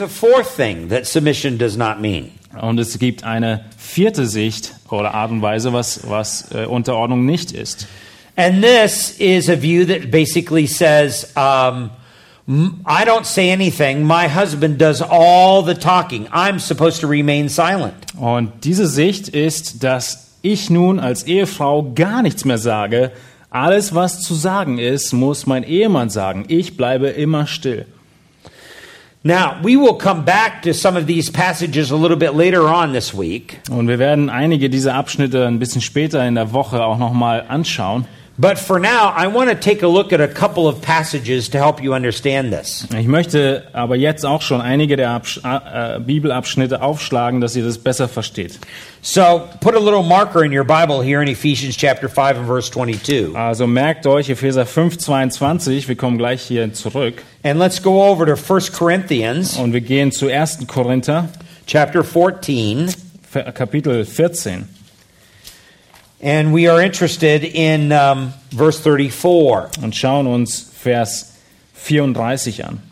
There's a fourth thing that submission does not mean. Und es gibt eine vierte Sicht oder Art und Weise, was, was äh, Unterordnung nicht ist. And this is a view that basically says, um, I don't say anything. My husband does all the talking. I'm supposed to remain silent. Und diese Sicht ist, dass ich nun als Ehefrau gar nichts mehr sage. Alles, was zu sagen ist, muss mein Ehemann sagen. Ich bleibe immer still. Now, we will come back to some of these passages a little bit later on this week. Und wir werden einige dieser Abschnitte ein bisschen später in der Woche auch nochmal anschauen. But for now, I want to take a look at a couple of passages to help you understand this. Ich möchte aber jetzt auch schon einige der Absch äh, Bibelabschnitte aufschlagen, dass ihr das besser versteht. So, put a little marker in your Bible here in Ephesians chapter 5 and verse 22. Also merkt euch Epheser 5, 22, wir kommen gleich hier zurück. And let's go over to 1 Corinthians Und wir gehen zu 1. Korinther, chapter 14. Ver- Kapitel 14. And we are interested in um, verse 34. und schauen uns Vers 34 an.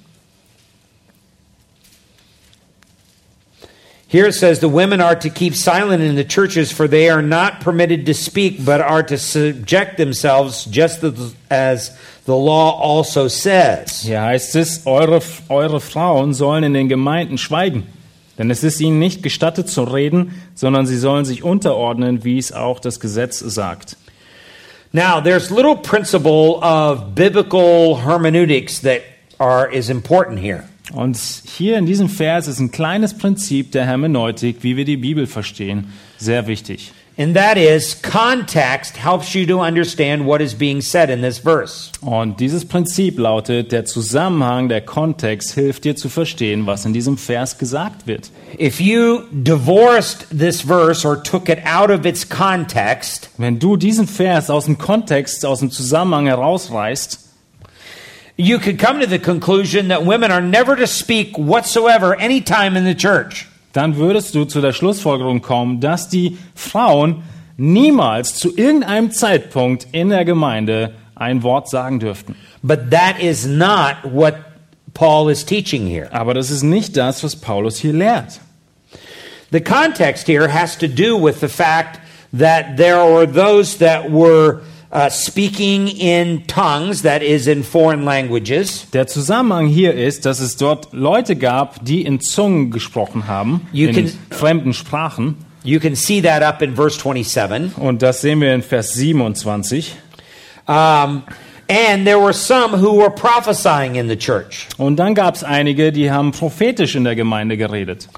Here it says, The women are to keep silent in the churches, for they are not permitted to speak, but are to subject themselves, just as the law also says. Hier heißt es, eure, eure Frauen sollen in den Gemeinden schweigen. Denn es ist ihnen nicht gestattet zu reden, sondern sie sollen sich unterordnen, wie es auch das Gesetz sagt. Now, there's little principle of biblical hermeneutics that are, is important here. Und hier in diesem Vers ist ein kleines Prinzip der Hermeneutik, wie wir die Bibel verstehen, sehr wichtig. And that is, context helps you to understand what is being said in this verse. Und dieses Prinzip lautet, der Zusammenhang, der Kontext hilft dir zu verstehen, was in diesem Vers gesagt wird. If you divorced this verse or took it out of its context, Wenn du diesen Vers aus dem Kontext, aus dem Zusammenhang herausreißt, you could come to the conclusion that women are never to speak whatsoever anytime in the church. Dann würdest du zu der Schlussfolgerung kommen, dass die Frauen niemals zu irgendeinem Zeitpunkt in der Gemeinde ein Wort sagen dürften. But that is not what Paul is teaching here. Aber das ist nicht das, was Paulus hier lehrt. The context here has to do with the fact that there were those that were uh, speaking in tongues, that is, in foreign languages. Der Zusammenhang hier ist, dass es dort Leute gab, die in Zungen gesprochen haben, You in can- fremden Sprachen. You can see that up in verse 27. Und das sehen wir in Vers 27. Um, and there were some who were prophesying in the church. Und dann gab es einige, die haben prophetisch in der Gemeinde geredet.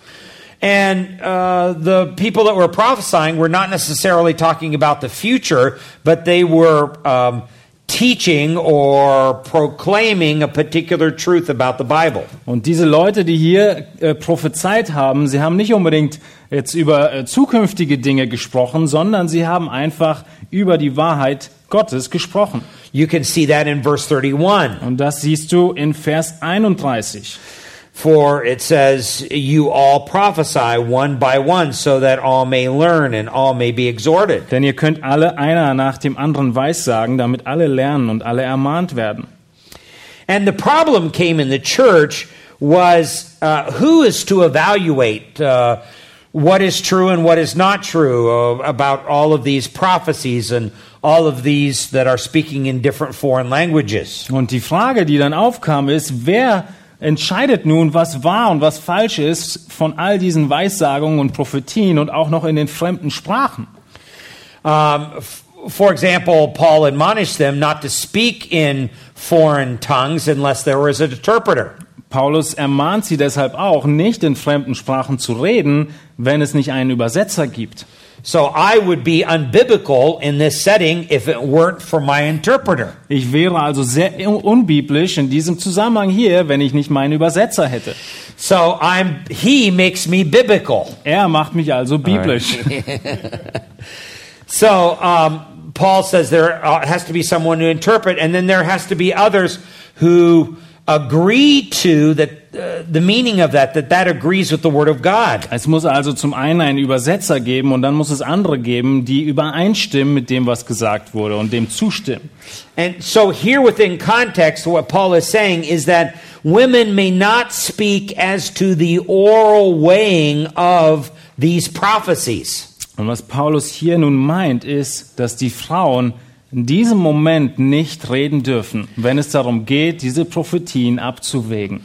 And uh, the people that were prophesying were not necessarily talking about the future, but they were um, teaching or proclaiming a particular truth about the Bible. Und diese Leute, die hier äh, prophezeit haben, sie haben nicht unbedingt jetzt über äh, zukünftige Dinge gesprochen, sondern sie haben einfach über die Wahrheit Gottes gesprochen. You can see that in verse 31. Und das siehst du in Vers 31. For it says, You all prophesy one by one, so that all may learn and all may be exhorted. Denn ihr könnt alle einer nach dem anderen weissagen, damit alle lernen und alle ermahnt werden. And the problem came in the church was uh, who is to evaluate uh, what is true and what is not true uh, about all of these prophecies and all of these that are speaking in different foreign languages. Und die Frage, die dann aufkam, ist, wer entscheidet nun, was wahr und was falsch ist von all diesen Weissagungen und Prophetien und auch noch in den fremden Sprachen? Um, for example, Paul admonished them not to speak in foreign tongues unless there was an interpreter. Paulus ermahnt sie deshalb auch, nicht in fremden Sprachen zu reden, wenn es nicht einen Übersetzer gibt. So I would be unbiblical in this setting if it weren't for my interpreter. Ich wäre also sehr un- unbiblisch in diesem Zusammenhang hier, wenn ich nicht meinen Übersetzer hätte. So I'm he makes me biblical. Er macht mich also biblisch. So um, Paul says there uh, has to be someone to interpret, and then there has to be others who agree to that uh, the meaning of that, that that agrees with the word of God. Es muss also zum einen einen Übersetzer geben und dann muss es andere geben, die übereinstimmen mit dem, was gesagt wurde und dem zustimmen. And so here within context, what Paul is saying is that women may not speak as to the oral weighing of these prophecies. Und was Paulus hier nun meint, ist, dass die Frauen in diesem Moment nicht reden dürfen, wenn es darum geht, diese Prophetien abzuwägen.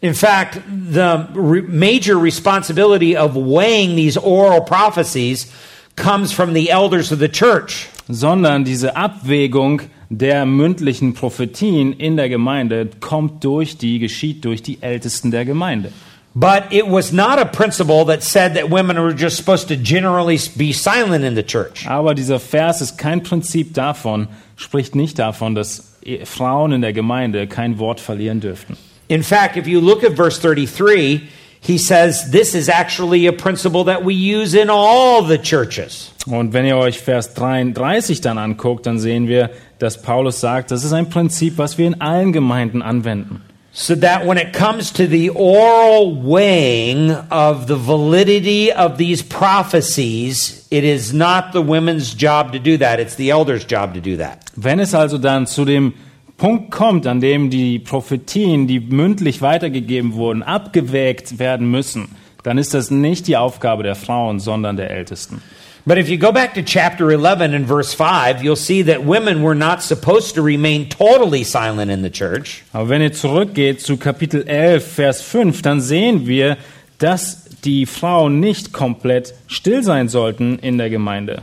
In fact, the re- major responsibility of weighing these oral prophecies comes from the elders of the church. Sondern diese Abwägung der mündlichen Prophetien in der Gemeinde kommt durch die, geschieht durch die Ältesten der Gemeinde. But it was not a principle that said that women were just supposed to generally be silent in the church. Aber dieser Vers ist kein Prinzip davon, spricht nicht davon, dass Frauen in der Gemeinde kein Wort verlieren dürften. In fact, if you look at verse 33, he says this is actually a principle that we use in all the churches. Und wenn ihr euch Vers 33 dann anguckt, dann sehen wir, dass Paulus sagt, das ist ein Prinzip, was wir in allen Gemeinden anwenden. So that when it comes to the oral weighing of the validity of these prophecies, it is not the women's job to do that, it's the elders' job to do that. Wenn es also dann zu dem Punkt kommt, an dem die Prophetien, die mündlich weitergegeben wurden, abgewägt werden müssen, dann ist das nicht die Aufgabe der Frauen, sondern der Ältesten. But if you go back to chapter 11 and verse 5, you'll see that women were not supposed to remain totally silent in the church. Aber wenn ihr zurückgeht zu Kapitel 11, Vers 5, dann sehen wir, dass die Frauen nicht komplett still sein sollten in der Gemeinde.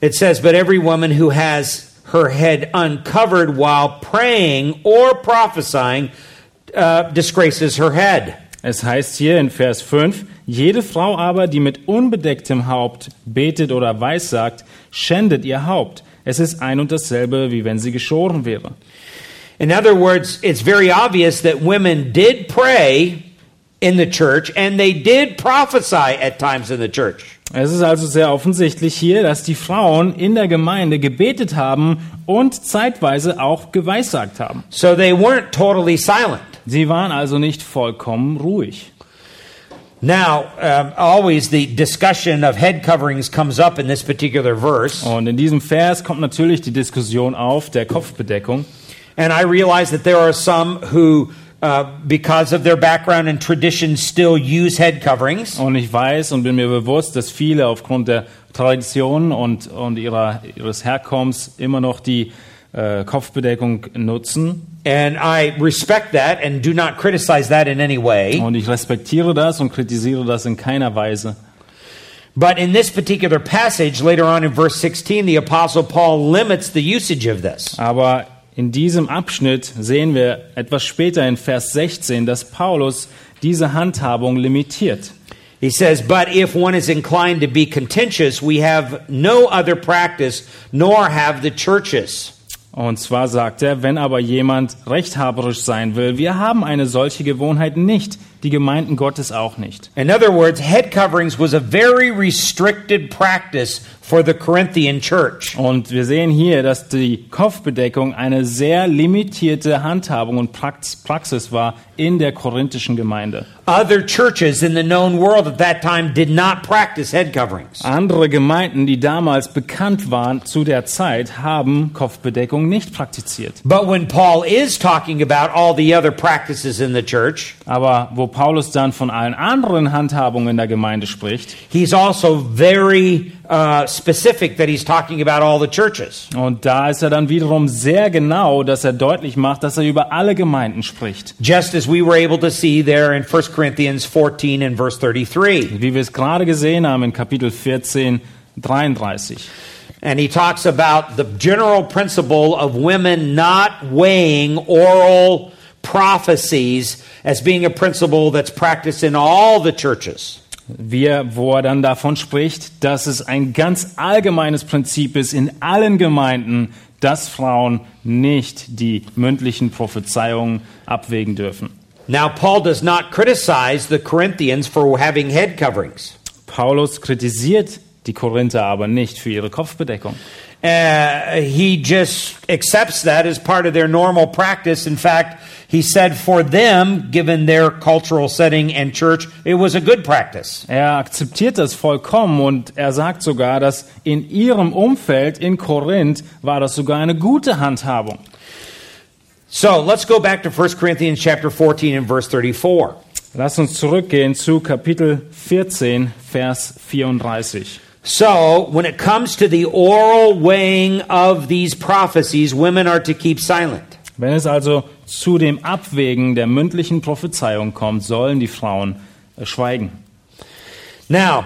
It says, But every woman who has her head uncovered while praying or prophesying uh, disgraces her head. Es heißt hier in Vers 5, jede Frau aber, die mit unbedecktem Haupt betet oder weissagt, schändet ihr Haupt. Es ist ein und dasselbe, wie wenn sie geschoren wäre. In other words, it's very obvious that women did pray in the church and they did prophesy at times in the church. Es ist also sehr offensichtlich hier, dass die Frauen in der Gemeinde gebetet haben und zeitweise auch geweissagt haben. So they weren't totally silent. Sie waren also nicht vollkommen ruhig. Now, um, always the discussion of head coverings comes up in this particular verse. Und in diesem Vers kommt natürlich die Diskussion auf der Kopfbedeckung. And I realize that there are some who, uh, because of their background and tradition, still use head coverings. Und ich weiß und bin mir bewusst, dass viele aufgrund der Tradition und, und ihrer, ihres Herkommens immer noch die äh, Kopfbedeckung nutzen. And I respect that and do not criticize that in any way. Und ich respektiere das und kritisiere das in keiner Weise. But in this particular passage, later on in verse 16, the Apostle Paul limits the usage of this. Aber in diesem Abschnitt sehen wir etwas später in Vers 16, dass Paulus diese Handhabung limitiert. He says, But if one is inclined to be contentious, we have no other practice, nor have the churches. Und zwar sagt er, wenn aber jemand rechthaberisch sein will, wir haben eine solche Gewohnheit nicht, die Gemeinden Gottes auch nicht. In other words, head coverings was a very restricted practice for the Corinthian church. Und wir sehen hier, dass die Kopfbedeckung eine sehr limitierte Handhabung und Prax- Praxis war in der korinthischen Gemeinde. Other churches in the known world at that time did not practice head coverings. Andere Gemeinden, die damals bekannt waren zu der Zeit, haben Kopfbedeckung nicht praktiziert. But when Paul is talking about all the other practices in the church, Aber wo Paulus dann von allen anderen Handhabungen der Gemeinde spricht, he's also very uh, specific that he's talking about all the churches. und da ist er dann wiederum sehr genau, dass er deutlich macht, dass er über alle Gemeinden spricht. Just as we were able to see there in 1 Corinthians 14 and verse 33. Wie wir es gerade gesehen haben in Kapitel 14, 33. And he talks about the general principle of women not weighing oral prophecies as being a principle that's practiced in all the churches. Wir, wo er dann davon spricht, dass es ein ganz allgemeines Prinzip ist in allen Gemeinden, dass Frauen nicht die mündlichen Prophezeiungen abwägen dürfen. Now, Paul does not criticize the Corinthians for having head coverings. Paulus kritisiert die Korinther aber nicht für ihre Kopfbedeckung. Uh, he just accepts that as part of their normal practice. In fact, he said for them, given their cultural setting and church, it was a good practice. Er akzeptiert das vollkommen und er sagt sogar, dass in ihrem Umfeld in Korinth war das sogar eine gute Handhabung. So let's go back to 1 Corinthians chapter 14 and verse 34. Lass uns zurückgehen zu Kapitel 14, Vers 34. So, when it comes to the oral weighing of these prophecies, women are to keep silent. Wenn es also zu dem Abwägen der mündlichen Prophezeiung kommt, sollen die Frauen äh, schweigen. Now,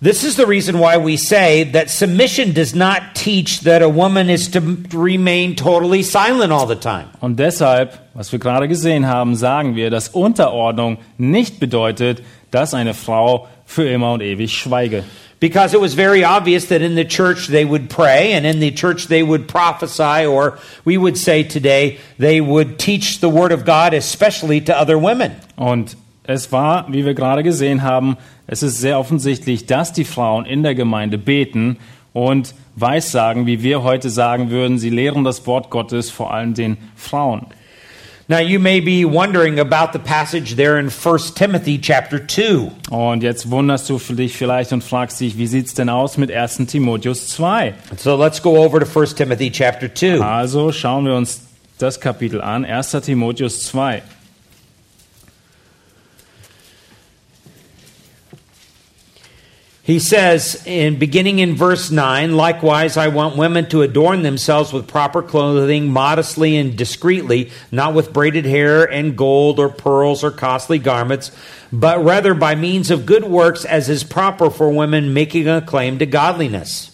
this is the reason why we say that submission does not teach that a woman is to remain totally silent all the time. Und deshalb, was wir gerade gesehen haben, sagen wir, dass Unterordnung nicht bedeutet, dass eine Frau für immer und ewig schweige. Because it was very obvious that in the church they would pray, and in the church they would prophesy, or we would say today, they would teach the Word of God, especially to other women. Und es war, wie wir gerade gesehen haben, es ist sehr offensichtlich, dass die Frauen in der Gemeinde beten und weissagen, wie wir heute sagen würden, sie lehren das Wort Gottes vor allem den Frauen. Now you may be wondering about the passage there in 1 Timothy chapter 2. Und jetzt wunderst du dich vielleicht und fragst dich, wie sieht's denn aus mit 1. Timotheus 2? So let's go over to 1 Timothy chapter 2. Also schauen wir uns das Kapitel an, 1. Timotheus 2. He says, in beginning in verse 9, likewise I want women to adorn themselves with proper clothing, modestly and discreetly, not with braided hair and gold or pearls or costly garments, but rather by means of good works as is proper for women making a claim to godliness.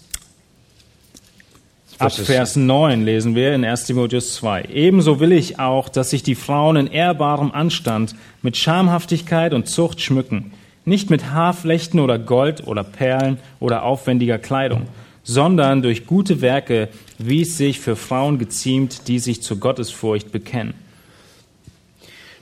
Ab Vers 9 lesen wir in 1 Timotheus 2. Ebenso will ich auch, dass sich die Frauen in ehrbarem Anstand mit Schamhaftigkeit und Zucht schmücken, nicht mit Haarflechten oder Gold oder Perlen oder aufwendiger Kleidung, sondern durch gute Werke, wie es sich für Frauen geziemt, die sich zur Gottesfurcht bekennen.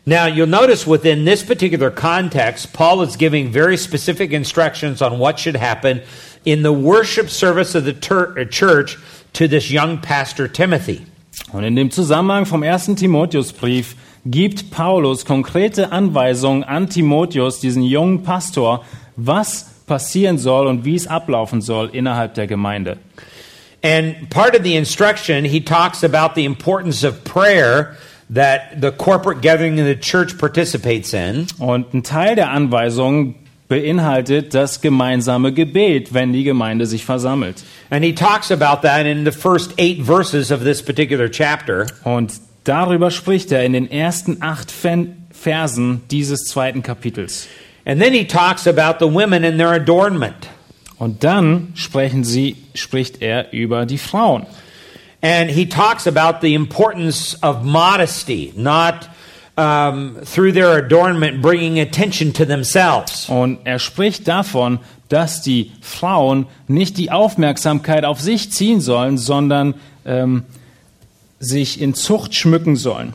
Now, you'll notice within this particular context, Paul is giving very specific instructions on what should happen in the worship service of the uh, church to this young pastor Timothy. Und in dem Zusammenhang vom ersten Timotheusbrief gibt Paulus konkrete Anweisungen an Timotheus, diesen jungen Pastor, was passieren soll und wie es ablaufen soll innerhalb der Gemeinde. And part of the instruction, he talks about the importance of prayer that the corporate gathering of the church participates in. Und ein Teil der Anweisungen beinhaltet das gemeinsame Gebet, wenn die Gemeinde sich versammelt. And he talks about that in the first eight verses of this particular chapter. Und darüber spricht er in den ersten acht Versen dieses zweiten Kapitels. And then he talks about the women and their adornment. Und dann sprechen sie, spricht er über die Frauen. And he talks about the importance of modesty, not um, through their adornment bringing attention to themselves. Und er spricht davon, dass die Frauen nicht die Aufmerksamkeit auf sich ziehen sollen, sondern ähm, sich in Zucht schmücken sollen.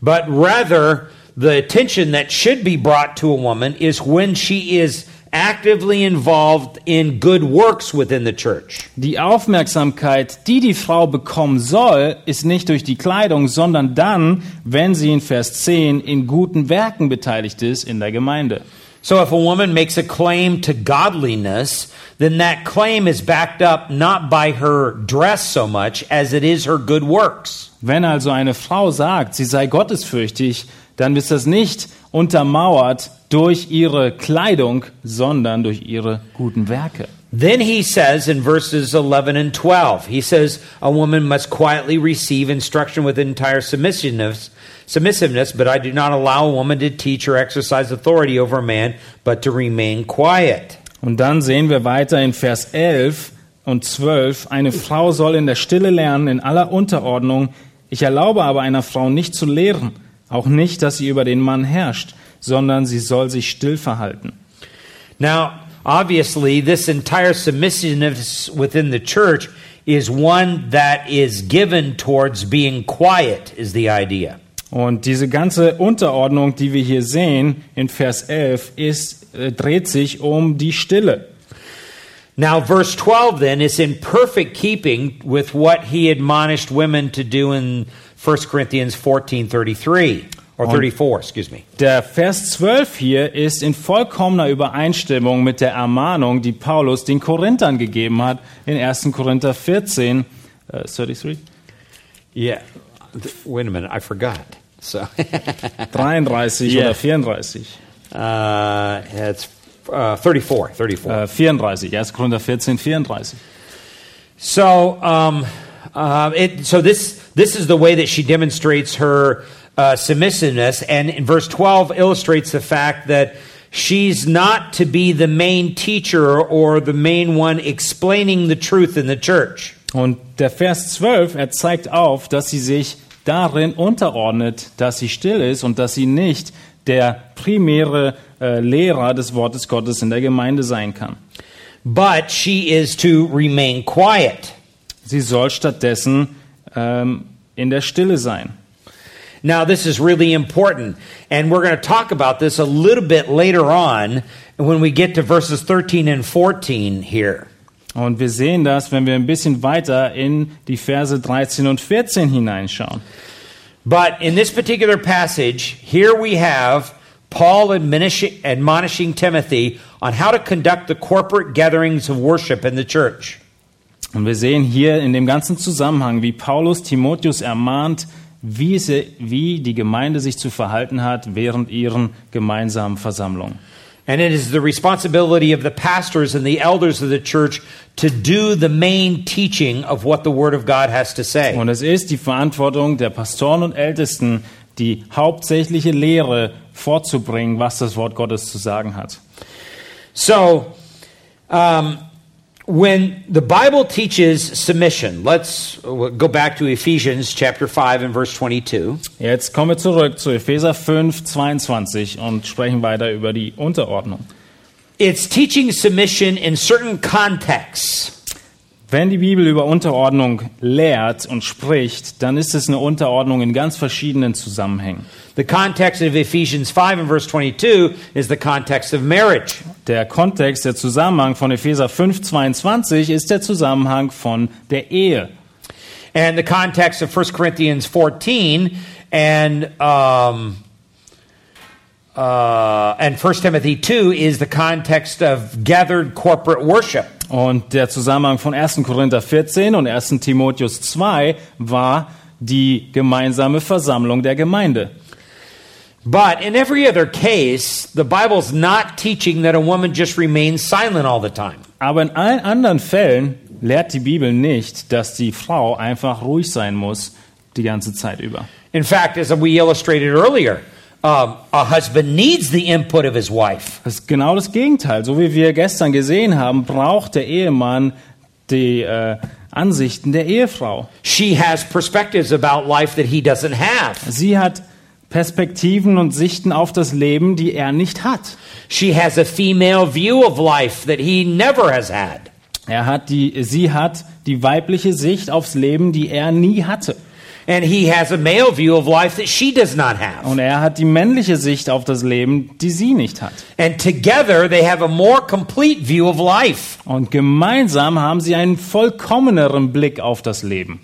But rather, the attention that should be brought to a woman is when she is actively involved in good works within the church. Die Aufmerksamkeit, die die Frau bekommen soll, ist nicht durch die Kleidung, sondern dann, wenn sie in Vers 10 in guten Werken beteiligt ist in der Gemeinde. So if a woman makes a claim to godliness, then that claim is backed up not by her dress so much as it is her good works. Wenn also eine Frau sagt, sie sei gottesfürchtig, dann ist das nicht untermauert durch ihre Kleidung, sondern durch ihre guten Werke. Then he says in verses 11 and 12, he says, A woman must quietly receive instruction with entire submissiveness, submissiveness, but I do not allow a woman to teach or exercise authority over a man, but to remain quiet. Und dann sehen wir weiter in Vers 11 und 12, eine Frau soll in der Stille lernen, in aller Unterordnung. Ich erlaube aber einer Frau nicht zu lehren, auch nicht, dass sie über den Mann herrscht, sondern sie soll sich still verhalten. Now, obviously, this entire submissiveness within the church is one that is given towards being quiet, is the idea. Und diese ganze Unterordnung, die wir hier sehen in Vers 11, ist, äh, dreht sich um die Stille. Now, verse 12 then is in perfect keeping with what he admonished women to do in 1 Corinthians 14 33, or 34, excuse me. Der Vers 12 hier ist in vollkommener Übereinstimmung mit der Ermahnung, die Paulus den Korinthern gegeben hat in 1. Korinther 14, äh, 33, Yeah. Wait a minute, I forgot. So, 33 Yeah. oder 34. uh, it's uh, 34, 34. Äh, 34, 1. Korinther 14, 34. So, um, uh, it, so this this is the way that she demonstrates her uh, submissiveness, and in verse twelve illustrates the fact that she's not to be the main teacher or the main one explaining the truth in the church. Und der Vers 12, er zeigt auf, dass sie sich darin unterordnet, dass sie still ist und dass sie nicht der primäre äh, Lehrer des Wortes Gottes in der Gemeinde sein kann. But she is to remain quiet. Sie soll stattdessen ähm, in der Stille sein. Now, this is really important, and we're going to talk about this a little bit later on when we get to verses 13 and 14 here. Und wir sehen das, wenn wir ein bisschen weiter in die Verse 13 und 14 hineinschauen. But in this particular passage, here we have Paul admonish- admonishing Timothy on how to conduct the corporate gatherings of worship in the church. Und wir sehen hier in dem ganzen Zusammenhang, wie Paulus Timotheus ermahnt, wie, sie, wie die Gemeinde sich zu verhalten hat während ihren gemeinsamen Versammlungen. And it is the responsibility of the pastors and the elders of the church to do the main teaching of what the Word of God has to say. Und es ist die Verantwortung der Pastoren und Ältesten, die hauptsächliche Lehre vorzubringen, was das Wort Gottes zu sagen hat. So, um, when the Bible teaches submission, let's go back to Ephesians chapter 5 and verse 22. Jetzt kommen wir zurück zu Epheser 5, 22 und sprechen weiter über die Unterordnung. It's teaching submission in certain contexts. Wenn die Bibel über Unterordnung lehrt und spricht, dann ist es eine Unterordnung in ganz verschiedenen Zusammenhängen. The context of Ephesians 5 and verse 22 is the context of marriage. Der Kontext, der Zusammenhang von Epheser 5, 22 ist der Zusammenhang von der Ehe. And the context of 1 Corinthians 14 and um, uh, and 1 Timothy 2 is the context of gathered corporate worship. Und der Zusammenhang von 1. Korinther 14 und 1. Timotheus 2 war die gemeinsame Versammlung der Gemeinde. But in every other case, the Bible's not teaching that a woman just remains silent all the time. Aber in allen anderen Fällen lehrt die Bibel nicht, dass die Frau einfach ruhig sein muss die ganze Zeit über. In fact, as we illustrated earlier, um, a husband needs the input of his wife. Das ist genau das Gegenteil. So wie wir gestern gesehen haben, braucht der Ehemann die äh, Ansichten der Ehefrau. She has perspectives about life that he doesn't have. Sie hat Perspektiven und Sichten auf das Leben, die er nicht hat. She has a female view of life that he never has had. Er hat die, sie hat die weibliche Sicht aufs Leben, die er nie hatte. And he has a male view of life that she does not have. Und er hat die männliche Sicht auf das Leben, die sie nicht hat. And together they have a more complete view of life. Und gemeinsam haben sie einen vollkommeneren Blick auf das Leben.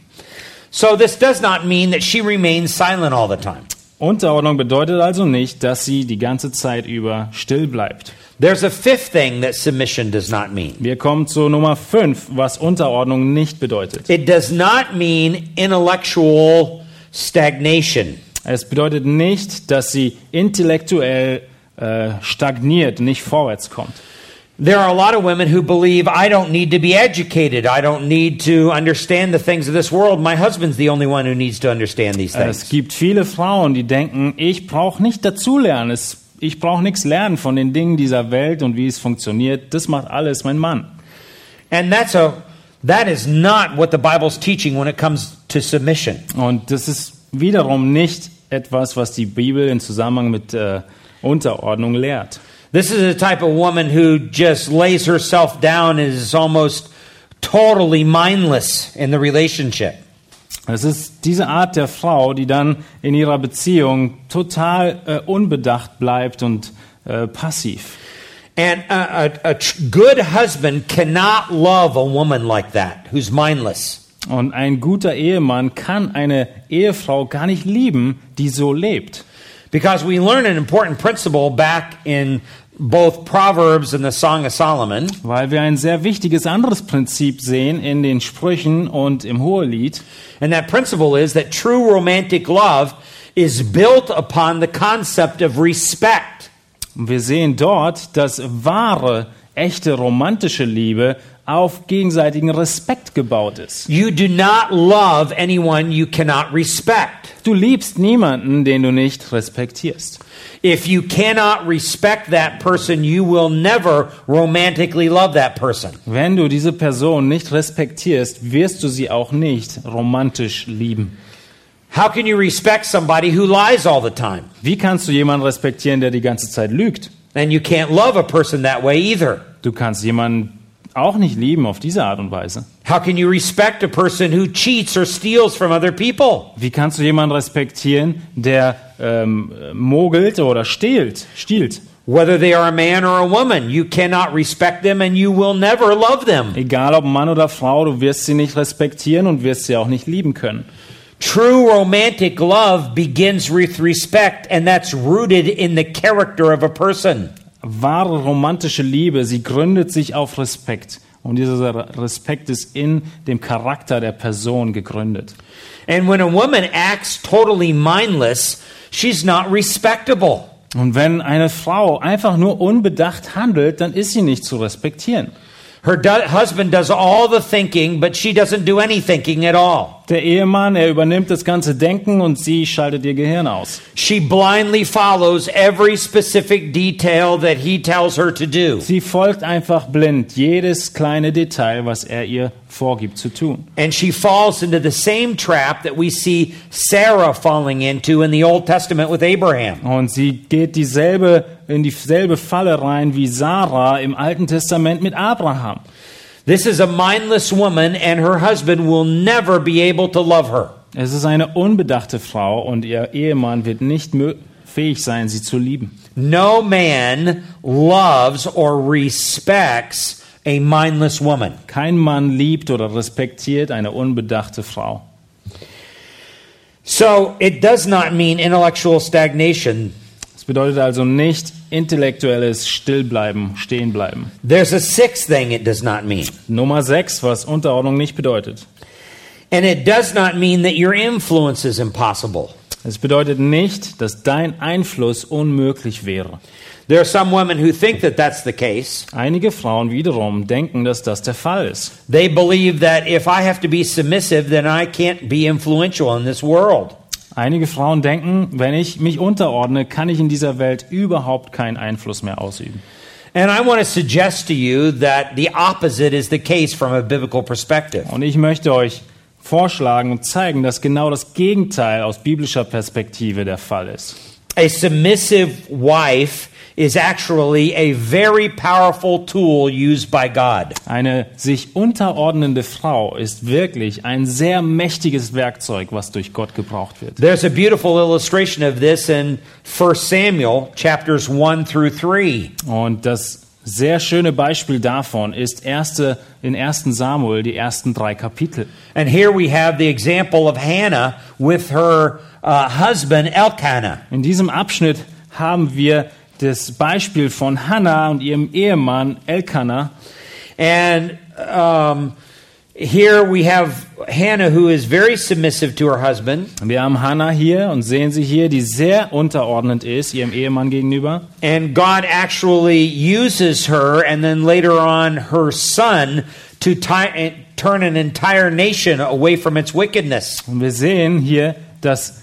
So this does not mean that she remains silent all the time. Unterordnung bedeutet also nicht, dass sie die ganze Zeit über still bleibt. There's a fifth thing that submission does not mean. Wir kommen zu Nummer 5, was Unterordnung nicht bedeutet. It does not mean intellectual stagnation. Es bedeutet nicht, dass sie intellektuell äh, stagniert, nicht vorwärts kommt. There are a lot of women who believe I don't need to be educated. I don't need to understand the things of this world. My husband's the only one who needs to understand these Es things. gibt viele Frauen, die denken, ich brauche nicht dazulernen, es, ich brauche nichts lernen von den Dingen dieser Welt und wie es funktioniert. Das macht alles mein Mann. And that's a that is not what the Bible's teaching when it comes to submission. Und das ist wiederum nicht etwas, was die Bibel in Zusammenhang mit äh, Unterordnung lehrt. This is a type of woman who just lays herself down and is almost totally mindless in the relationship. Es ist diese Art der Frau, die dann in ihrer Beziehung total äh, unbedacht bleibt und äh, passiv. And a, a, a good husband cannot love a woman like that who's mindless. Und ein guter Ehemann kann eine Ehefrau gar nicht lieben, die so lebt. Because we learn an important principle back in both Proverbs and the Song of Solomon. Weil wir ein sehr wichtiges anderes Prinzip sehen in den Sprüchen und im Hohelied. And that principle is that true romantic love is built upon the concept of respect. Und wir sehen dort, dass wahre, echte romantische Liebe auf gegenseitigen Respekt gebaut ist. You do not love anyone you cannot respect. Du liebst niemanden, den du nicht respektierst. If you cannot respect that person, you will never romantically love that person. Wenn du diese Person nicht respektierst, wirst du sie auch nicht romantisch lieben. How can you respect somebody who lies all the time? Wie kannst du jemanden respektieren, der die ganze Zeit lügt? And you can't love a person that way either. Du kannst jemanden auch nicht lieben auf diese Art und Weise. How can you respect a person who cheats or steals from other people? Wie kannst du jemanden respektieren, der ähm, mogelt oder stehlt, stiehlt? Whether they are a man or a woman, you cannot respect them and you will never love them. Egal ob Mann oder Frau, du wirst sie nicht respektieren und wirst sie auch nicht lieben können. True romantic love begins with respect, and that's rooted in the character of a person. Wahre romantische Liebe, sie gründet sich auf Respekt. Und dieser Respekt ist in dem Charakter der Person gegründet. And when a woman acts totally mindless, she's not respectable. Und wenn eine Frau einfach nur unbedacht handelt, dann ist sie nicht zu respektieren. Her do- husband does all the thinking, but she doesn't do any thinking at all. Der Ehemann, er übernimmt das ganze Denken und sie schaltet ihr Gehirn aus. She blindly follows every specific detail that he tells her to do. Sie folgt einfach blind jedes kleine Detail, was er ihr vorgibt zu tun. And she falls into the same trap that we see Sarah falling into in the Old Testament with Abraham. Und sie geht dieselbe, in dieselbe Falle rein wie Sarah im Alten Testament mit Abraham. This is a mindless woman, and her husband will never be able to love her. Es ist eine unbedachte Frau und ihr Ehemann wird nicht fähig sein, sie zu lieben. No man loves or respects a mindless woman. Kein Mann liebt oder respektiert eine unbedachte Frau. So it does not mean intellectual stagnation. Es bedeutet also nicht intellektuelles Stillbleiben, Stehenbleiben. There's a sixth thing it does not mean. Nummer 6, was Unterordnung nicht bedeutet. And it does not mean that your influence is impossible. Es bedeutet nicht, dass dein Einfluss unmöglich wäre. There are some women who think that that's the case. Einige Frauen wiederum denken, dass das der Fall ist. They believe that if I have to be submissive, then I can't be influential in this world. Einige Frauen denken, wenn ich mich unterordne, kann ich in dieser Welt überhaupt keinen Einfluss mehr ausüben. And I want to suggest to you that the opposite is the case from a biblical perspective. Und ich möchte euch vorschlagen und zeigen, dass genau das Gegenteil aus biblischer Perspektive der Fall ist. A submissive wife is actually a very powerful tool used by God. Eine sich unterordnende Frau ist wirklich ein sehr mächtiges Werkzeug, was durch Gott gebraucht wird. There's a beautiful illustration of this in 1 Samuel chapters 1 through 3. Und das sehr schöne Beispiel davon ist erste, in 1. Samuel, die ersten drei Kapitel. And here we have the example of Hannah with her uh, husband Elkanah. In diesem Abschnitt haben wir das Beispiel von Hannah und ihrem Ehemann Elkanah. And um, here we have Hannah, who is very submissive to her husband. Wir haben Hannah hier und sehen sie hier, die sehr unterordnend ist ihrem Ehemann gegenüber. And God actually uses her and then later on her son to turn an entire nation away from its wickedness. Und wir sehen hier, dass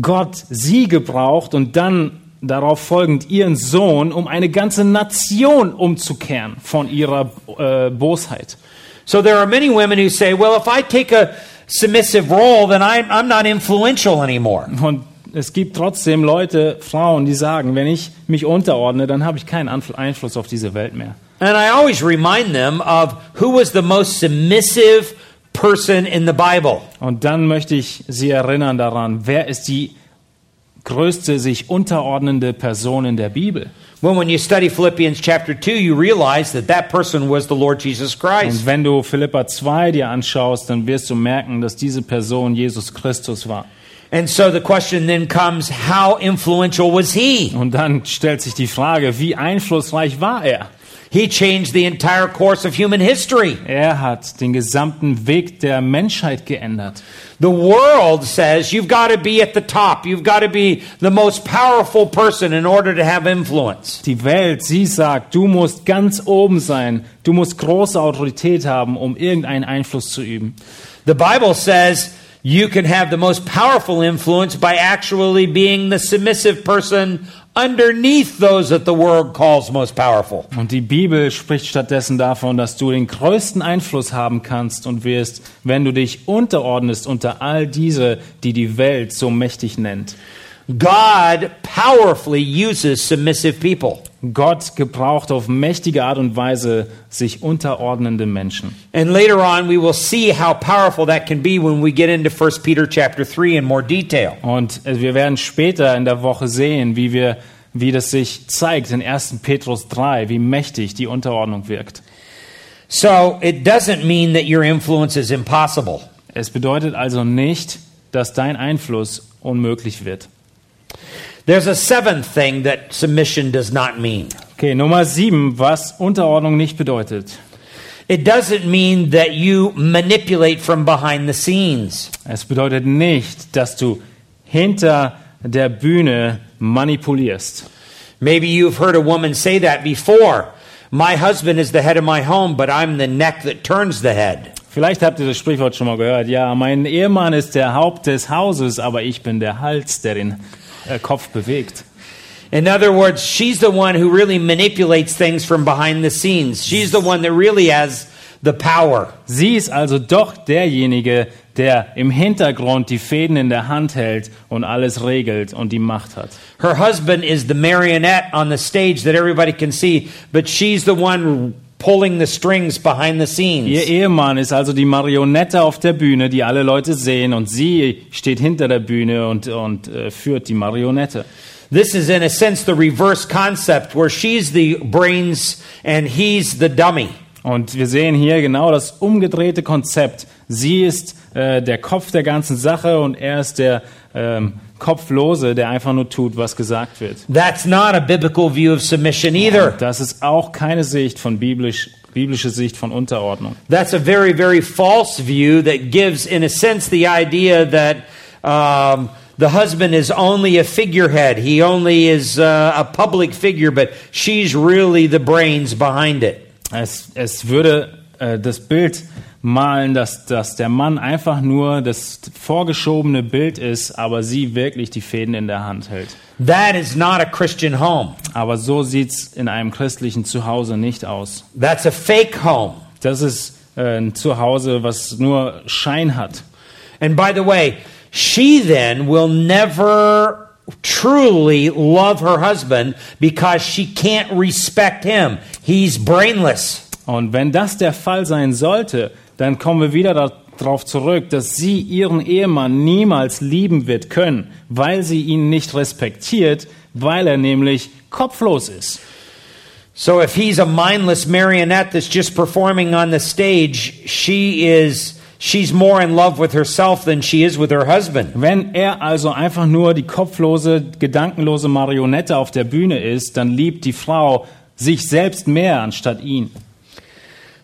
Gott sie gebraucht und dann darauf folgend ihren Sohn, um eine ganze Nation umzukehren von ihrer äh, Bosheit. So there are many women who say, well, if I take a submissive role, then I'm, I'm not influential anymore. Und es gibt trotzdem Leute, Frauen, die sagen, wenn ich mich unterordne, dann habe ich keinen Einfluss auf diese Welt mehr. And I always remind them of who was the most submissive person in the Bible. Und dann möchte ich Sie erinnern daran, wer ist die größte sich unterordnende Person in der Bibel? Well, when you study Philippians chapter 2, you realize that that person was the Lord Jesus Christ. Und wenn du Philippa 2 dir anschaust, dann wirst du merken, dass diese Person Jesus Christus war. And so the question then comes how influential was he? Und dann stellt sich die Frage, wie einflussreich war er? He changed the entire course of human history. Er hat den gesamten Weg der Menschheit geändert. The world says you've got to be at the top, you've got to be the most powerful person in order to have influence. Die Welt, sie sagt, du musst ganz oben sein, du musst große Autorität haben, um irgendeinen Einfluss zu üben. The Bible says you can have the most powerful influence by actually being the submissive person underneath those that the world calls most powerful. Und die Bibel spricht stattdessen davon, dass du den größten Einfluss haben kannst und wirst, wenn du dich unterordnest unter all diese, die die Welt so mächtig nennt. God powerfully uses submissive people. Gott gebraucht auf mächtige Art und Weise sich unterordnende Menschen. And later on we will see how powerful that can be when we get into 1 Peter chapter 3 in more detail. Und äh, wir werden später in der Woche sehen, wie wir wie das sich zeigt in 1. Petrus 3, wie mächtig die Unterordnung wirkt. So it doesn't mean that your influence is impossible. Es bedeutet also nicht, dass dein Einfluss unmöglich wird. There's a seventh thing that submission does not mean. Okay, Nummer sieben, was Unterordnung nicht bedeutet. It doesn't mean that you manipulate from behind the scenes. Es bedeutet nicht, dass du hinter der Bühne manipulierst. Maybe you've heard a woman say that before. My husband is the head of my home, but I'm the neck that turns the head. Vielleicht habt ihr das Sprichwort schon mal gehört. Ja, mein Ehemann ist der Haupt des Hauses, aber ich bin der Hals, der den Kopf bewegt. In other words, she's the one who really manipulates things from behind the scenes. She's the one that really has the power. Sie ist also doch derjenige, der im Hintergrund die Fäden in der Hand hält und alles regelt und die Macht hat. Her husband is the marionette on the stage that everybody can see, but she's the one pulling the strings behind the Ihr scenes. Ehemann ist also die Marionette auf der Bühne, die alle Leute sehen, und sie steht hinter der Bühne und, und äh, führt die Marionette. This is in a sense the reverse concept where she's the brains and he's the dummy. Und wir sehen hier genau das umgedrehte Konzept. Sie ist äh, der Kopf der ganzen Sache und er ist der ähm, Kopflose, der einfach nur tut, was gesagt wird. That's not a biblical view of submission either. Das ist auch keine Sicht von biblisch, biblische Sicht von Unterordnung. That's a very, very false view that gives, in a sense, the idea that um, the husband is only a figurehead. He only is uh, a public figure, but she's really the brains behind it. Es, es würde äh, das Bild malen, dass, dass der Mann einfach nur das vorgeschobene Bild ist, aber sie wirklich die Fäden in der Hand hält. That is not a Christian home. Aber so sieht's in einem christlichen Zuhause nicht aus. That's a fake home. Das ist äh, ein Zuhause, was nur Schein hat. And by the way, she then will never truly love her husband because she can't respect him. He's brainless. Und wenn das der Fall sein sollte, dann kommen wir wieder darauf zurück, dass sie ihren Ehemann niemals lieben wird können, weil sie ihn nicht respektiert, weil er nämlich kopflos ist. So if he's a mindless marionette that's just performing on the stage, she is she's more in love with herself than she is with her husband. Wenn er also einfach nur die kopflose, gedankenlose Marionette auf der Bühne ist, dann liebt die Frau sich selbst mehr anstatt ihn.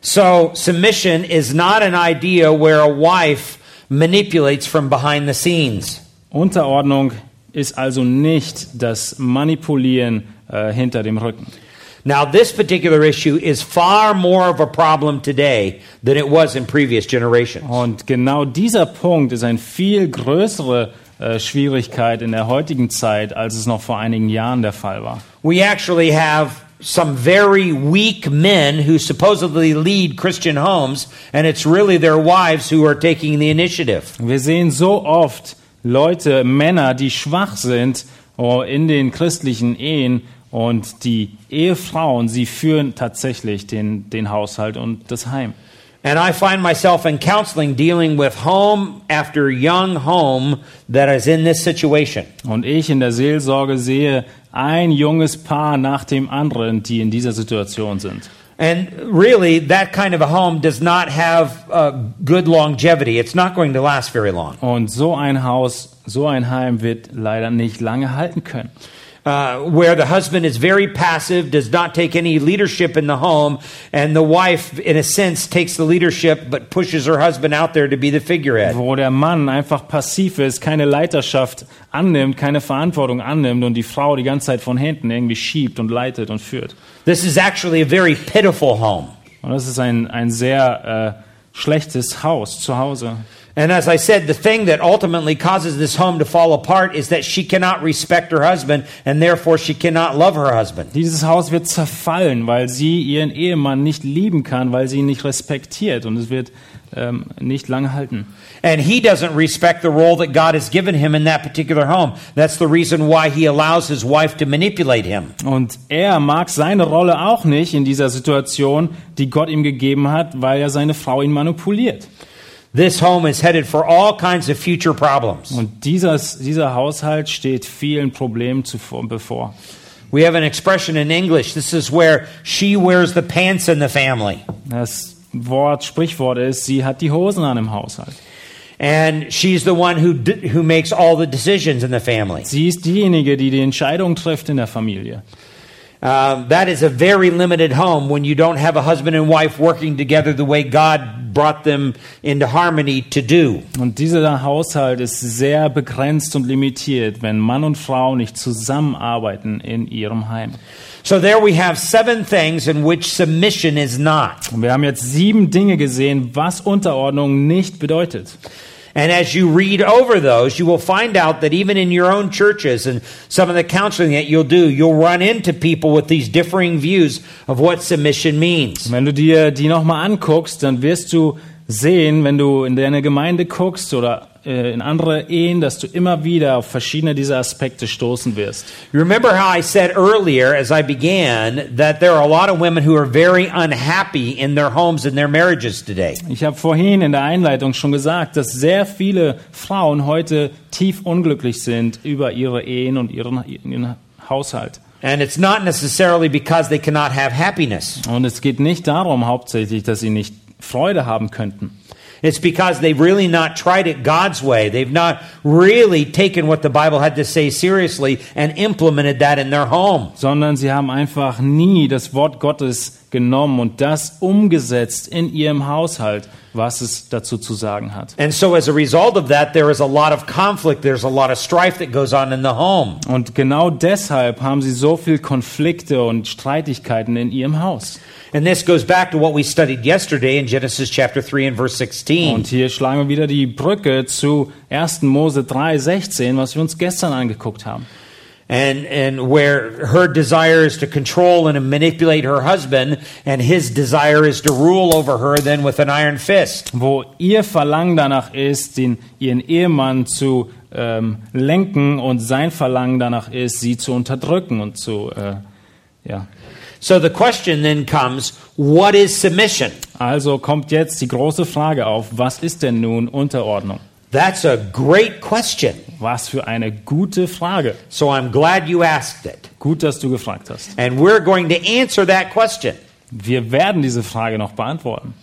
So submission is not an idea where a wife manipulates from behind the scenes. Unterordnung ist also nicht das Manipulieren äh, hinter dem Rücken. Now, this particular issue is far more of a problem today than it was in previous generations. Und genau dieser Punkt ist eine viel größere äh, Schwierigkeit in der heutigen Zeit, als es noch vor einigen Jahren der Fall war. We actually have some very weak men who supposedly lead Christian homes, and it's really their wives who are taking the initiative. Wir sehen so oft Leute, Männer, die schwach sind oh, in den christlichen Ehen und die Ehefrauen, sie führen tatsächlich den, den Haushalt und das Heim. And I find myself in counseling dealing with home after young home that is in this situation. Und ich in der Seelsorge sehe ein junges Paar nach dem anderen, die in dieser Situation sind. And really, that kind of a home does not have uh, good longevity. It's not going to last very long. Und so ein Haus, so ein Heim wird leider nicht lange halten können. Uh, where the husband is very passive, does not take any leadership in the home, and the wife, in a sense, takes the leadership but pushes her husband out there to be the figurehead. Wo der Mann einfach passiv ist, keine Leiterschaft annimmt, keine Verantwortung annimmt und die Frau die ganze Zeit von hinten irgendwie schiebt und leitet und führt. This is actually a very pitiful home. Und das ist ein, ein sehr äh, schlechtes Haus zu Hause. And as I said, the thing that ultimately causes this home to fall apart is that she cannot respect her husband, and therefore she cannot love her husband. Dieses Haus wird zerfallen, weil sie ihren Ehemann nicht lieben kann, weil sie ihn nicht respektiert und es wird ähm, nicht lange halten. And he doesn't respect the role that God has given him in that particular home. That's the reason why he allows his wife to manipulate him. Und er mag seine Rolle auch nicht in dieser Situation, die Gott ihm gegeben hat, weil er seine Frau ihn manipuliert. This home is headed for all kinds of future problems. Und dieses, dieser Haushalt steht vielen Problemen zuvor, bevor. We have an expression in English. This is where she wears the pants in the family. Das Wort, Sprichwort ist, sie hat die Hosen an im Haushalt. And she's the one who, who makes all the decisions in the family. Sie ist diejenige, die die Entscheidung trifft in der Familie. Uh, that is a very limited home when you don't have a husband and wife working together the way God brought them into harmony to do. Und dieser Haushalt ist sehr begrenzt und limitiert, wenn Mann und Frau nicht zusammenarbeiten in ihrem Heim. So there we have seven things in which submission is not. Und wir haben jetzt sieben Dinge gesehen, was Unterordnung nicht bedeutet. And as you read over those, you will find out that even in your own churches and some of the counseling that you'll do, you'll run into people with these differing views of what submission means. Wenn du dir die nochmal anguckst, dann wirst du sehen, wenn du in deine Gemeinde guckst oder in andere Ehen, dass du immer wieder auf verschiedene dieser Aspekte stoßen wirst. You remember how I said earlier as I began that there are a lot of women who are very unhappy in their homes and their marriages today. Ich habe vorhin in der Einleitung schon gesagt, dass sehr viele Frauen heute tief unglücklich sind über ihre Ehen und ihren, ihren Haushalt. And it's not necessarily because they cannot have happiness. Und es geht nicht darum hauptsächlich, dass sie nicht Freude haben könnten. It's because they've really not tried it God's way. They've not really taken what the Bible had to say seriously and implemented that in their home. sondern sie haben einfach nie das Wort Gottes genommen und das umgesetzt in ihrem Haushalt, was es dazu zu sagen hat. And so as a result of that, there is a lot of conflict. There's a lot of strife that goes on in the home. Und genau deshalb haben sie so viel Konflikte und Streitigkeiten in ihrem Haus. And this goes back to what we studied yesterday in Genesis chapter 3 and verse 16. Und hier schlagen wir wieder die Brücke zu 1. Mose 3,16, was wir uns gestern angeguckt haben. And and where her desire is to control and manipulate her husband and his desire is to rule over her then with an iron fist Wo ihr Verlangen danach ist, den, ihren Ehemann zu ähm, lenken und sein Verlangen danach ist, sie zu unterdrücken und zu, äh, ja. so the question then comes what is submission Also kommt jetzt die große Frage auf, was ist denn nun Unterordnung? That's a great question. Was für eine gute Frage. so i'm glad you asked it. Gut, dass du gefragt hast. and we're going to answer that question. Wir werden diese Frage noch beantworten,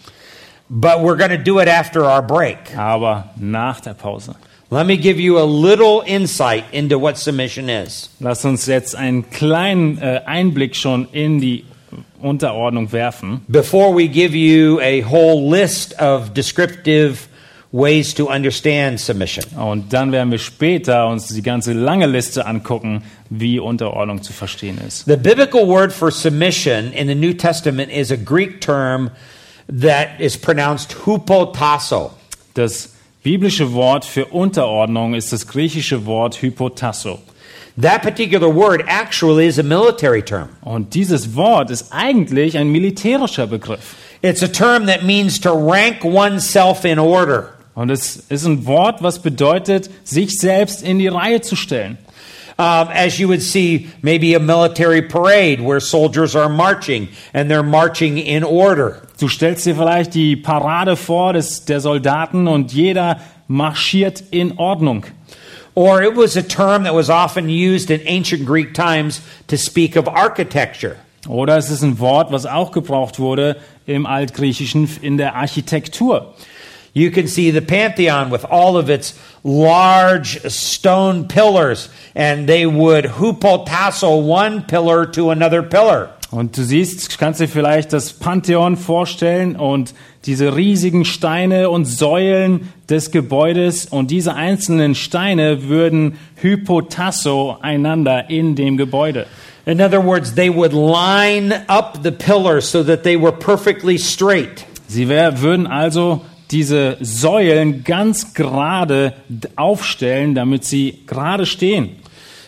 but we're going to do it after our break. Aber nach der Pause. let me give you a little insight into what submission is. Lass uns jetzt einen kleinen äh, Einblick schon in die Unterordnung werfen, before we give you a whole list of descriptive ways to understand submission. Und dann werden wir später uns die ganze lange Liste angucken, wie Unterordnung zu verstehen ist. The biblical word for submission in the New Testament is a Greek term that is pronounced hupotasso. Das biblische Wort für Unterordnung ist das griechische Wort hypotasso. That particular word actually is a military term. Und dieses Wort ist eigentlich ein militärischer Begriff. It's a term that means to rank oneself in order. Und es ist ein Wort, was bedeutet, sich selbst in die Reihe zu stellen. Um, as you would see, maybe a military parade where soldiers are marching and they're marching in order. Du stellst dir vielleicht die Parade vor des, der Soldaten und jeder marschiert in Ordnung. Or it was a term that was often used in ancient Greek times to speak of architecture. Oder es ist ein Wort, was auch gebraucht wurde im Altgriechischen in der Architektur. You can see the Pantheon with all of its large stone pillars, and they would hupotasso one pillar to another pillar. Und du siehst, kannst dir vielleicht das Pantheon vorstellen und diese riesigen Steine und Säulen des Gebäudes und diese einzelnen Steine würden hypotasso einander in dem Gebäude. In other words, they would line up the pillars so that they were perfectly straight. Sie wär, würden also diese Säulen ganz gerade aufstellen, damit sie gerade stehen.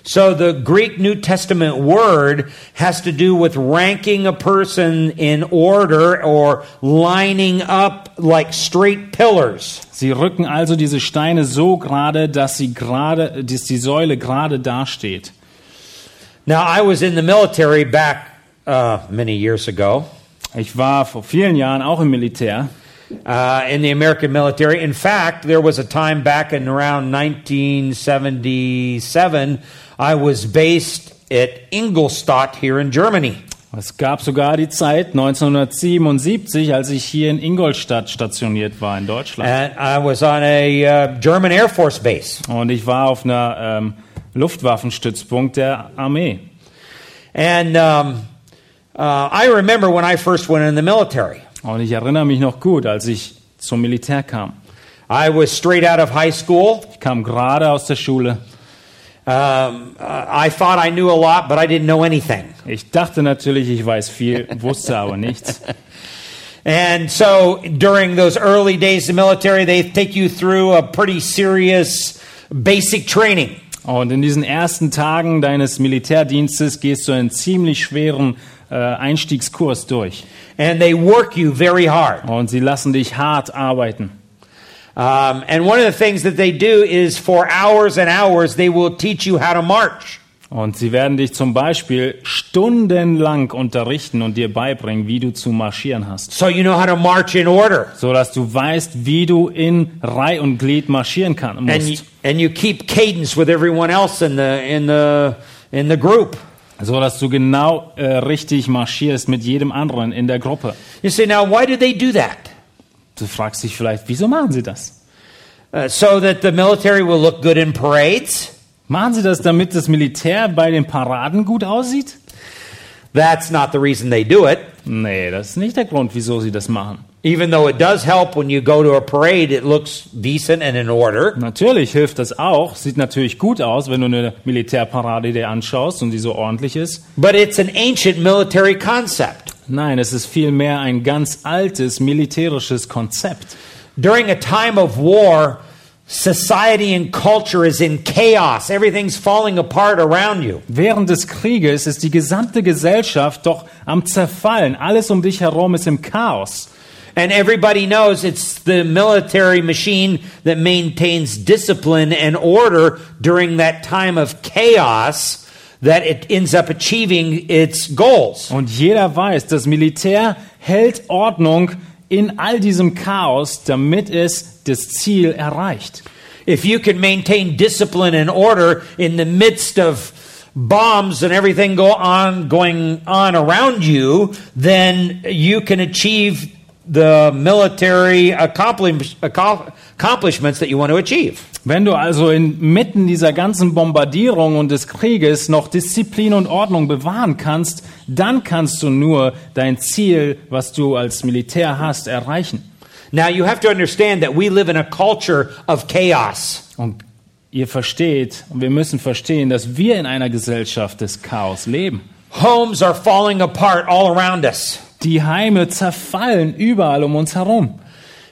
So the Greek New Testament word has to do with ranking a person in order or lining up like straight pillars. Sie rücken also diese Steine so gerade, dass sie gerade, dass die Säule gerade dasteht. Now I was in the military back uh, many years ago. Ich war vor vielen Jahren auch im Militär. Uh, in the American military. In fact, there was a time back in around 1977, I was based at Ingolstadt here in Germany. Es gab sogar die Zeit 1977, als ich hier in Ingolstadt stationiert war in Deutschland. And I was on a uh, German Air Force base. Und ich war auf einer ähm, Luftwaffenstützpunkt der Armee. And um, uh, I remember when I first went in the military. Und ich erinnere mich noch gut, als ich zum Militär kam. I was straight out of high school. Ich kam gerade aus der Schule. Um, uh, I thought I knew a lot, but I didn't know anything. Ich dachte natürlich, ich weiß viel, wusste aber nichts. And so during those early days of the military, they take you through a pretty serious basic training. Und in diesen ersten Tagen deines Militärdienstes gehst du einen ziemlich schweren äh, Einstiegskurs durch. And they work you very hard. Und sie lassen dich hart arbeiten. Um, and one of the things that they do is for hours and hours, they will teach you how to march. Und sie werden dich zum Beispiel stundenlang unterrichten und dir beibringen, wie du zu marschieren hast. So you know how to march in order. So dass du weißt, wie du in Reih und Glied marschieren kann, And you, and you keep cadence with everyone else in the, in the, in the group. So dass du genau äh, richtig marschierst mit jedem anderen in der Gruppe. You say, now, why do they do that? Du fragst dich vielleicht, wieso machen sie das? Uh, so that the military will look good in parades? Machen sie das, damit das Militär bei den Paraden gut aussieht? That's not the reason they do it. Nee, das ist nicht der Grund, wieso sie das machen. Even though it does help when you go to a parade, it looks decent and in order. Natürlich hilft das auch. Sieht natürlich gut aus, wenn du eine Militärparade dir anschaust und die so ordentlich ist. But it's an ancient military concept. Nein, es ist vielmehr ein ganz altes militärisches Konzept. During a time of war, society and culture is in chaos. Everything's falling apart around you. Während des Krieges ist die gesamte Gesellschaft doch am Zerfallen. Alles um dich herum ist im Chaos. And everybody knows it's the military machine that maintains discipline and order during that time of chaos that it ends up achieving its goals. Und jeder weiß, das Militär hält Ordnung in all diesem Chaos, damit es das Ziel erreicht. If you can maintain discipline and order in the midst of bombs and everything go on going on around you, then you can achieve the military accomplish, accom- accomplishments that you want to achieve. Wenn du also inmitten dieser ganzen Bombardierung und des Krieges noch Disziplin und Ordnung bewahren kannst, dann kannst du nur dein Ziel, was du als Militär hast, erreichen. Now you have to understand that we live in a culture of chaos. Und ihr versteht, und wir müssen verstehen, dass wir in einer Gesellschaft des Chaos leben. Homes are falling apart all around us. Die Heime zerfallen überall um uns herum.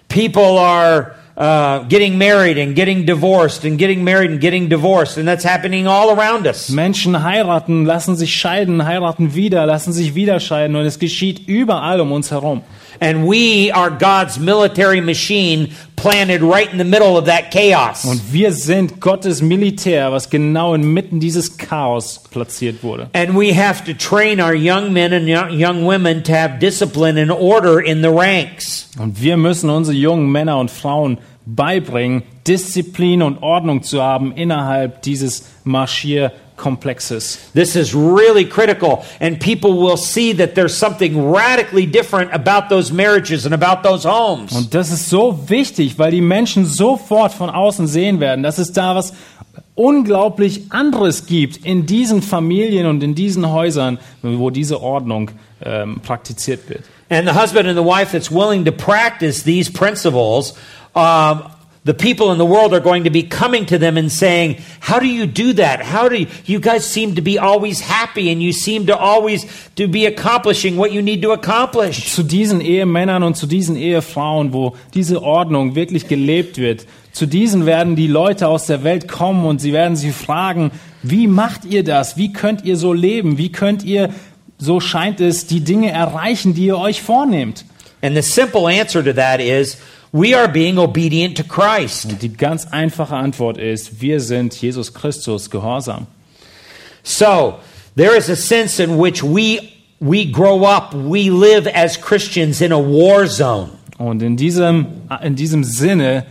People are uh, getting married and getting divorced and getting married and getting divorced, and that's happening all around us. Menschen heiraten, lassen sich scheiden, heiraten wieder, lassen sich wieder scheiden und es geschieht überall um uns herum. And we are God's military machine planted right in the middle of that chaos. Und wir sind Gottes Militär, was genau inmitten dieses Chaos platziert wurde. And we have to train our young men and young women to have discipline and order in the ranks. Und wir müssen unsere jungen Männer und Frauen beibringen, Disziplin und Ordnung zu haben innerhalb dieses Marschierkomplexes. This is really critical, and people will see that there's something radically different about those marriages and about those homes. Und das ist so wichtig, weil die Menschen sofort von außen sehen werden, dass es da was unglaublich anderes gibt in diesen Familien und in diesen Häusern, wo diese Ordnung ähm, praktiziert wird. And the husband and the wife that's willing to practice these principles, um, the people in the world are going to be coming to them and saying, How do you do that? How do you, you guys seem to be always happy and you seem to always to be accomplishing what you need to accomplish? Zu diesen Ehemännern und zu diesen Ehefrauen, wo diese Ordnung wirklich gelebt wird, zu diesen werden die Leute aus der Welt kommen und sie werden sie fragen, wie macht ihr das? Wie könnt ihr so leben? Wie könnt ihr, so scheint es, die Dinge erreichen, die ihr euch vornehmt? And the simple answer to that is, we are being obedient to Christ. Und die ganz einfache Antwort ist, wir sind Jesus Christus gehorsam. So, there is a sense in which we we grow up, we live as Christians in a war zone. Und in diesem, in diesem Sinne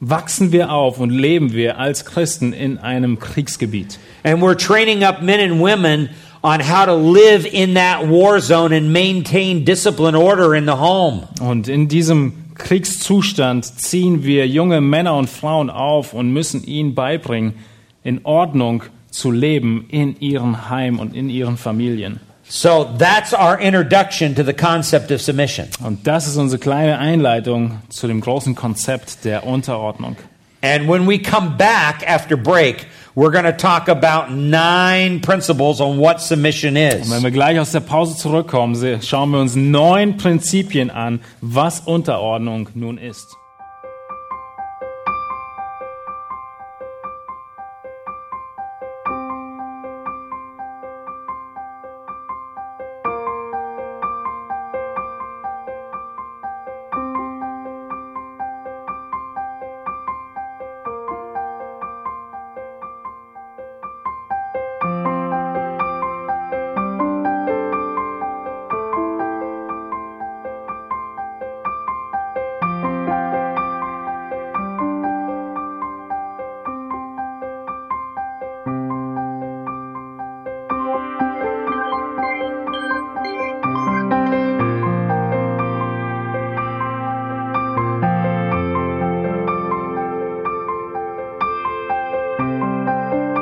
wachsen wir auf und leben wir als Christen in einem Kriegsgebiet. And we're training up men and women on how to live in that war zone and maintain discipline order in the home. Und in diesem Kriegszustand ziehen wir junge Männer und Frauen auf und müssen ihnen beibringen, in Ordnung zu leben in ihrem Heim und in ihren Familien. So that's our introduction to the concept of submission. Und das ist unsere kleine Einleitung zu dem großen Konzept der Unterordnung. And when we come back after break, we're going to talk about nine principles on what submission is. Und wenn wir gleich aus der Pause zurückkommen, schauen wir uns neun Prinzipien an, was Unterordnung nun ist.